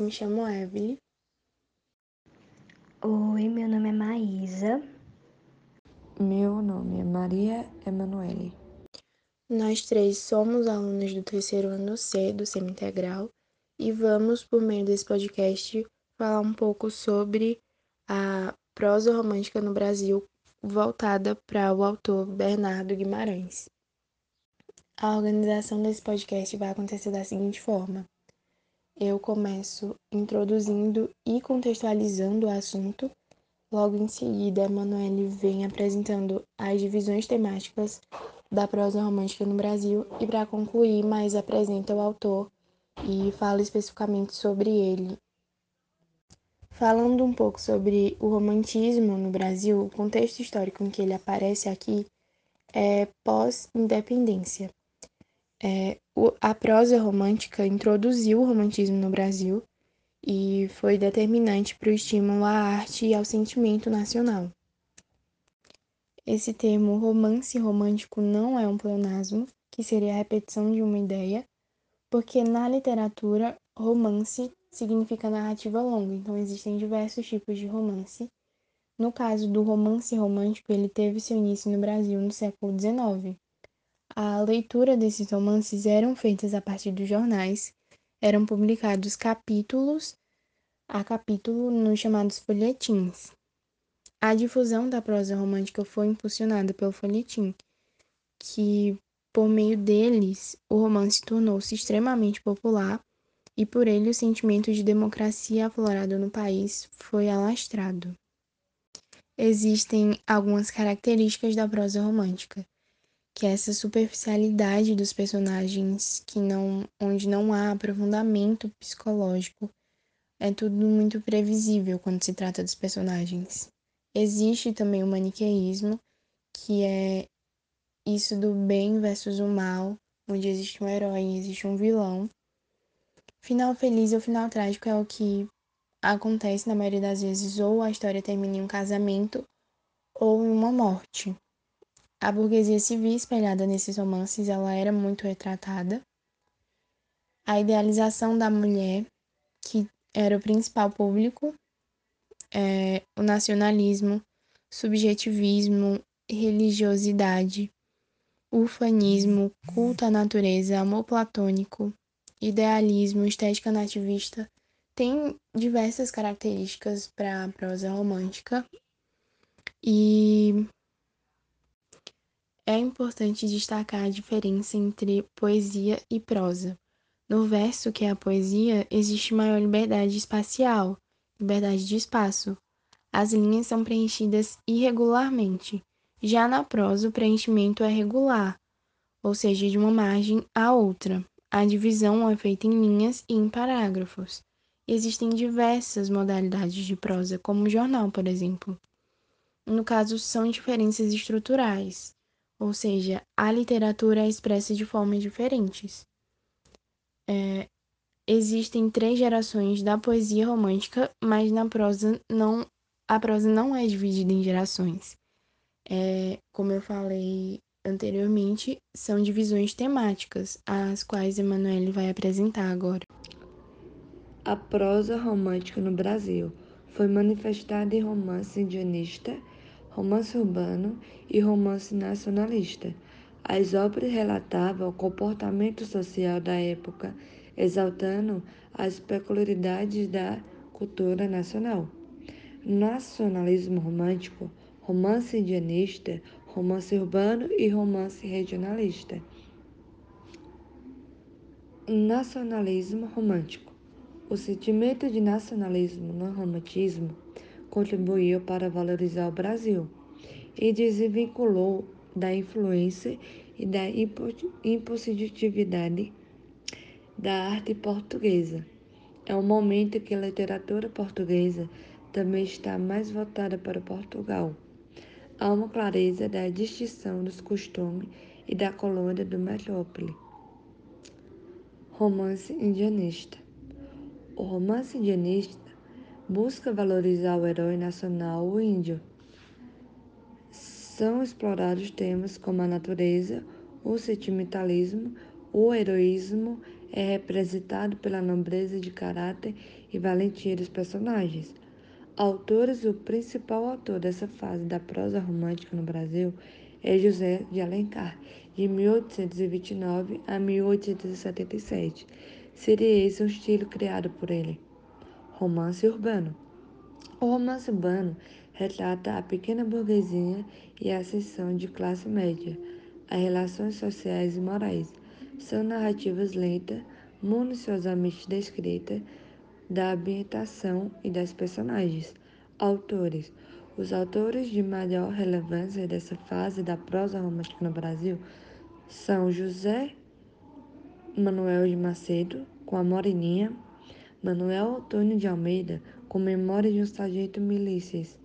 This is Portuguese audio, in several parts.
eu me chamo Evelyn. Oi, meu nome é Maísa. Meu nome é Maria Emanuele. Nós três somos alunos do terceiro ano C do Semi-Integral e vamos, por meio desse podcast, falar um pouco sobre a prosa romântica no Brasil voltada para o autor Bernardo Guimarães. A organização desse podcast vai acontecer da seguinte forma: eu começo introduzindo e contextualizando o assunto. Logo em seguida, Emanuele vem apresentando as divisões temáticas da prosa romântica no Brasil e, para concluir, mais apresenta o autor e fala especificamente sobre ele. Falando um pouco sobre o romantismo no Brasil, o contexto histórico em que ele aparece aqui é pós-independência. É, a prosa romântica introduziu o romantismo no Brasil e foi determinante para o estímulo à arte e ao sentimento nacional. Esse termo romance romântico não é um pleonasmo, que seria a repetição de uma ideia, porque na literatura, romance significa narrativa longa, então existem diversos tipos de romance. No caso do romance romântico, ele teve seu início no Brasil no século XIX, a leitura desses romances eram feitas a partir dos jornais, eram publicados capítulos a capítulo nos chamados folhetins. A difusão da prosa romântica foi impulsionada pelo folhetim, que por meio deles o romance tornou-se extremamente popular e por ele o sentimento de democracia aflorado no país foi alastrado. Existem algumas características da prosa romântica que é essa superficialidade dos personagens que não onde não há aprofundamento psicológico é tudo muito previsível quando se trata dos personagens. Existe também o maniqueísmo, que é isso do bem versus o mal, onde existe um herói e existe um vilão. Final feliz ou final trágico é o que acontece na maioria das vezes, ou a história termina em um casamento ou em uma morte. A burguesia civil espelhada nesses romances, ela era muito retratada. A idealização da mulher, que era o principal público, é, o nacionalismo, subjetivismo, religiosidade, ufanismo, culto à natureza, amor platônico, idealismo, estética nativista, tem diversas características para a prosa romântica. E é importante destacar a diferença entre poesia e prosa. No verso, que é a poesia, existe maior liberdade espacial, liberdade de espaço. As linhas são preenchidas irregularmente. Já na prosa, o preenchimento é regular, ou seja, de uma margem à outra. A divisão é feita em linhas e em parágrafos. Existem diversas modalidades de prosa, como o jornal, por exemplo. No caso, são diferenças estruturais ou seja, a literatura é expressa de formas diferentes. É, existem três gerações da poesia romântica, mas na prosa não, a prosa não é dividida em gerações. É, como eu falei anteriormente, são divisões temáticas, as quais Emanuele vai apresentar agora. A prosa romântica no Brasil foi manifestada em romance indianista romance urbano e romance nacionalista. As obras relatavam o comportamento social da época, exaltando as peculiaridades da cultura nacional. Nacionalismo romântico, romance indianista, romance urbano e romance regionalista. Nacionalismo romântico. O sentimento de nacionalismo no romantismo contribuiu para valorizar o Brasil e desvinculou da influência e da impositividade da arte portuguesa. É um momento que a literatura portuguesa também está mais voltada para Portugal. Há uma clareza da distinção dos costumes e da colônia do metrópole. Romance indianista. O romance indianista busca valorizar o herói nacional, o índio. São explorados temas como a natureza, o sentimentalismo, O heroísmo é representado pela nobreza de caráter e valentia dos personagens. Autores: o principal autor dessa fase da prosa romântica no Brasil é José de Alencar, de 1829 a 1877. Seria esse um estilo criado por ele. Romance urbano. O romance urbano retrata a pequena burguesia e a ascensão de classe média, as relações sociais e morais. São narrativas lentas, minuciosamente descritas, da ambientação e das personagens. Autores: Os autores de maior relevância dessa fase da prosa romântica no Brasil são José Manuel de Macedo, com A Moreninha, Manuel Antônio de Almeida, com Memória de um Sargento Milícias,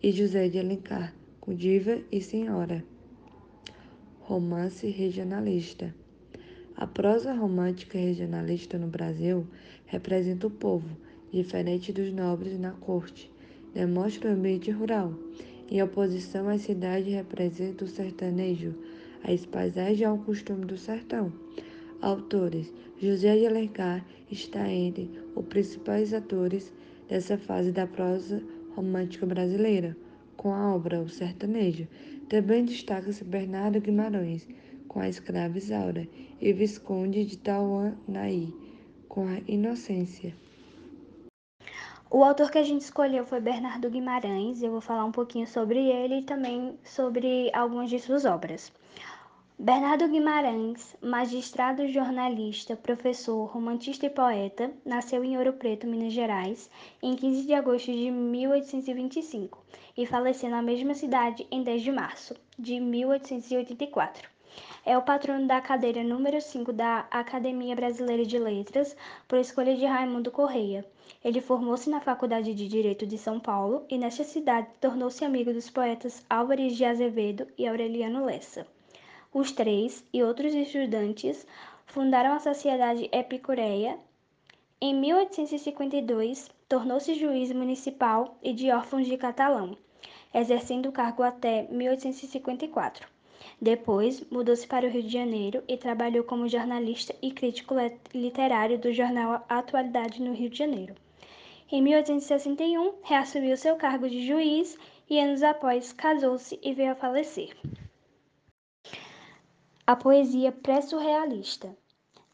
e José de Alencar, com Diva e Senhora. Romance regionalista. A prosa romântica regionalista no Brasil representa o povo, diferente dos nobres na corte, demonstra o ambiente rural. Em oposição à cidade, representa o sertanejo, as paisagens ao costume do sertão. Autores: José de Alencar está entre os principais atores dessa fase da prosa romântica brasileira, com a obra O Sertanejo. Também destaca-se Bernardo Guimarães, com a escrava Isaura, e Visconde de Tauanaí, com a Inocência. O autor que a gente escolheu foi Bernardo Guimarães, eu vou falar um pouquinho sobre ele e também sobre algumas de suas obras. Bernardo Guimarães, magistrado, jornalista, professor, romantista e poeta, nasceu em Ouro Preto, Minas Gerais, em 15 de agosto de 1825 e faleceu na mesma cidade em 10 de março de 1884. É o patrono da cadeira número 5 da Academia Brasileira de Letras, por escolha de Raimundo Correia. Ele formou-se na Faculdade de Direito de São Paulo e, nesta cidade, tornou-se amigo dos poetas Álvares de Azevedo e Aureliano Lessa. Os três e outros estudantes fundaram a Sociedade Epicureia. Em 1852, tornou-se juiz municipal e de órfãos de Catalão, exercendo o cargo até 1854. Depois, mudou-se para o Rio de Janeiro e trabalhou como jornalista e crítico literário do jornal Atualidade no Rio de Janeiro. Em 1861, reassumiu seu cargo de juiz e anos após casou-se e veio a falecer. A poesia pré-surrealista.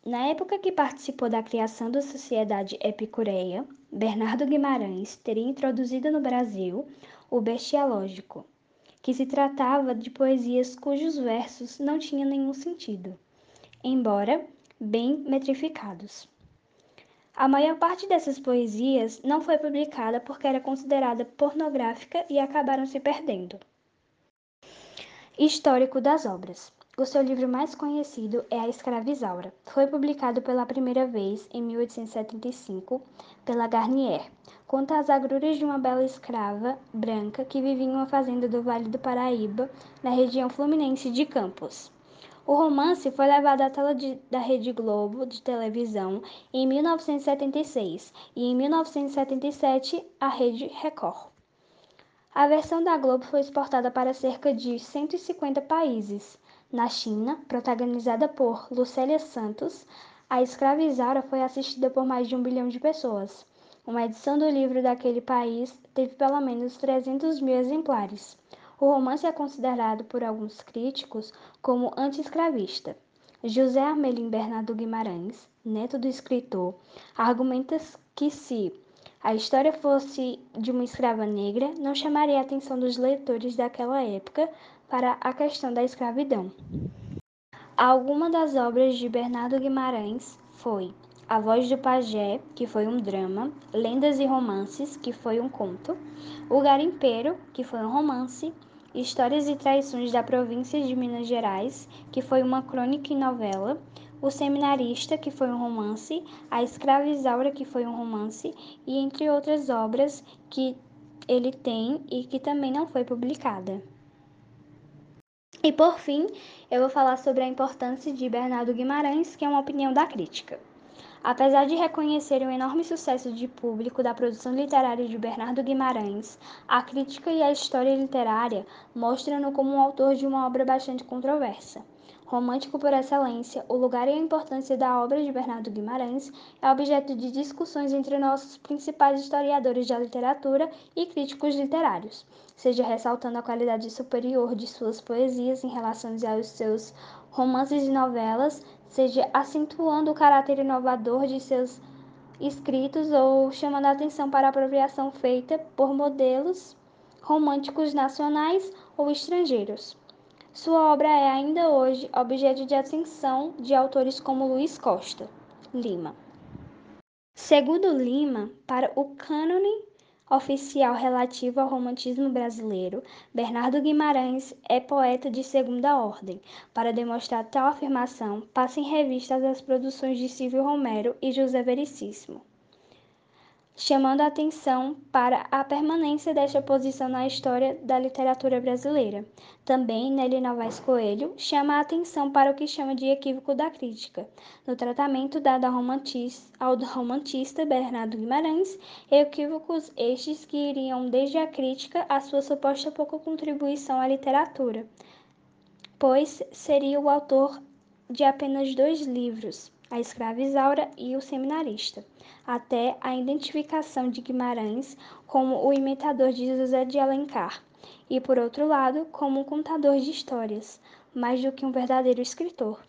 Na época que participou da criação da Sociedade Epicureia, Bernardo Guimarães teria introduzido no Brasil o bestialógico, que se tratava de poesias cujos versos não tinham nenhum sentido, embora bem metrificados. A maior parte dessas poesias não foi publicada porque era considerada pornográfica e acabaram se perdendo. Histórico das obras. O seu livro mais conhecido é A Escravizaura. Foi publicado pela primeira vez em 1875 pela Garnier. Conta as agruras de uma bela escrava branca que vivia em uma fazenda do Vale do Paraíba, na região fluminense de Campos. O romance foi levado à tela de, da Rede Globo de televisão em 1976 e em 1977 à Rede Record. A versão da Globo foi exportada para cerca de 150 países na China, protagonizada por Lucélia Santos, a escravizara foi assistida por mais de um bilhão de pessoas. Uma edição do livro daquele país teve pelo menos 300 mil exemplares. O romance é considerado por alguns críticos como anti-escravista. José Armelim Bernardo Guimarães, neto do escritor, argumenta que se a história fosse de uma escrava negra, não chamaria a atenção dos leitores daquela época para a questão da escravidão. Alguma das obras de Bernardo Guimarães foi A Voz do Pajé, que foi um drama, Lendas e Romances, que foi um conto, O Garimpeiro, que foi um romance, Histórias e Traições da Província de Minas Gerais, que foi uma crônica e novela, O Seminarista, que foi um romance, A Escravizaura, que foi um romance, e entre outras obras que ele tem e que também não foi publicada. E por fim, eu vou falar sobre a importância de Bernardo Guimarães, que é uma opinião da crítica. Apesar de reconhecer o enorme sucesso de público da produção literária de Bernardo Guimarães, a crítica e a história literária mostram-no como um autor de uma obra bastante controversa. Romântico por excelência, o lugar e a importância da obra de Bernardo Guimarães é objeto de discussões entre nossos principais historiadores da literatura e críticos literários, seja ressaltando a qualidade superior de suas poesias em relação aos seus romances e novelas, seja acentuando o caráter inovador de seus escritos ou chamando a atenção para a apropriação feita por modelos românticos nacionais ou estrangeiros. Sua obra é ainda hoje objeto de atenção de autores como Luiz Costa Lima. Segundo Lima, para o cânone oficial relativo ao romantismo brasileiro, Bernardo Guimarães é poeta de segunda ordem. Para demonstrar tal afirmação, passa em revista as produções de Silvio Romero e José Vericíssimo chamando a atenção para a permanência desta posição na história da literatura brasileira. Também, Nelly Novaes Coelho chama a atenção para o que chama de equívoco da crítica, no tratamento dado ao romantista, ao romantista Bernardo Guimarães, equívocos estes que iriam desde a crítica à sua suposta pouca contribuição à literatura, pois seria o autor de apenas dois livros, A Escrava Isaura e O Seminarista até a identificação de Guimarães como o imitador de José de Alencar e, por outro lado, como um contador de histórias, mais do que um verdadeiro escritor.